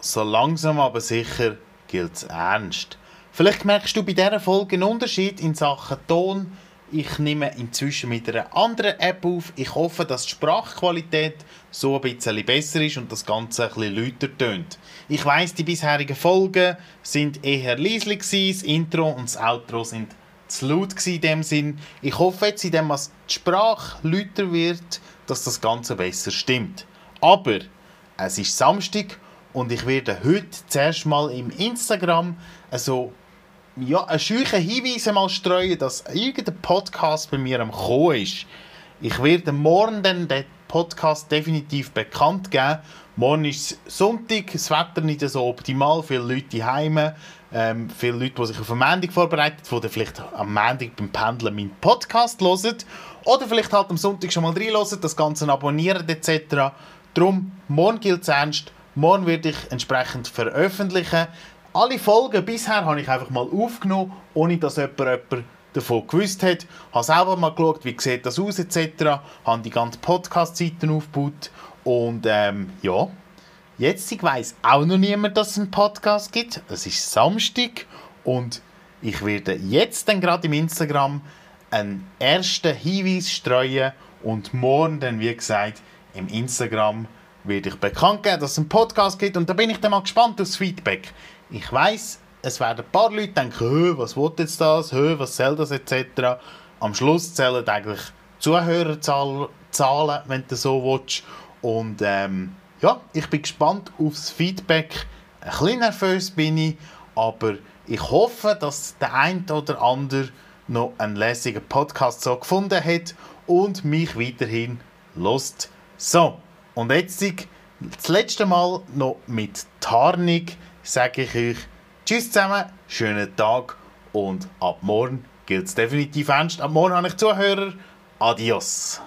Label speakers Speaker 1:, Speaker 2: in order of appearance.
Speaker 1: so langsam aber sicher gilt es ernst. Vielleicht merkst du bei dieser Folge einen Unterschied in Sachen Ton. Ich nehme inzwischen mit einer anderen App auf. Ich hoffe, dass die Sprachqualität so ein bisschen besser ist und das Ganze ein bisschen lauter tönt. Ich weiss, die bisherigen Folgen sind eher leislich das Intro und das Outro sind zu laut in dem Sinn. Ich hoffe jetzt, indem die Sprache lauter wird, dass das Ganze besser stimmt. Aber es ist Samstag und ich werde heute zuerst mal im Instagram also ja, einen scheuchen Hinweis mal streuen, dass irgendein Podcast bei mir am Kommen ist. Ich werde morgen dann den Podcast definitiv bekannt geben. Morgen ist Sonntag, das Wetter nicht so optimal, viele Leute heim, ähm, viele Leute, die sich auf eine Montag vorbereiten, die vielleicht am Montag beim Pendeln meinen Podcast hören oder vielleicht halt am Sonntag schon mal reinhören, das Ganze abonnieren etc. Darum, morgen gilt es ernst, morgen werde ich entsprechend veröffentlichen. Alle Folgen bisher habe ich einfach mal aufgenommen, ohne dass jemand, jemand davon gewusst hat. Ich habe selber mal geschaut, wie sieht das aus etc. habe die ganzen Podcast-Seiten aufgebaut und ähm, ja, jetzt weiß auch noch niemand, dass es einen Podcast gibt. Es ist Samstag und ich werde jetzt dann gerade im Instagram einen ersten Hinweis streuen und morgen dann, wie gesagt, im Instagram werde ich bekannt geben, dass es einen Podcast gibt und da bin ich dann mal gespannt aufs Feedback. Ich weiß, es werden ein paar Leute denken, was will jetzt das, was soll das etc. Am Schluss zählen eigentlich Zuhörerzahlen, wenn du so willst. Und ähm, ja, ich bin gespannt aufs Feedback. Ein bisschen nervös bin ich, aber ich hoffe, dass der ein oder andere noch einen lässigen Podcast so gefunden hat und mich weiterhin lost. So, und jetzt das letzte Mal noch mit Tarnung sage ich euch Tschüss zusammen, schönen Tag und ab morgen gilt es definitiv ernst. Ab morgen habe ich Zuhörer. Adios.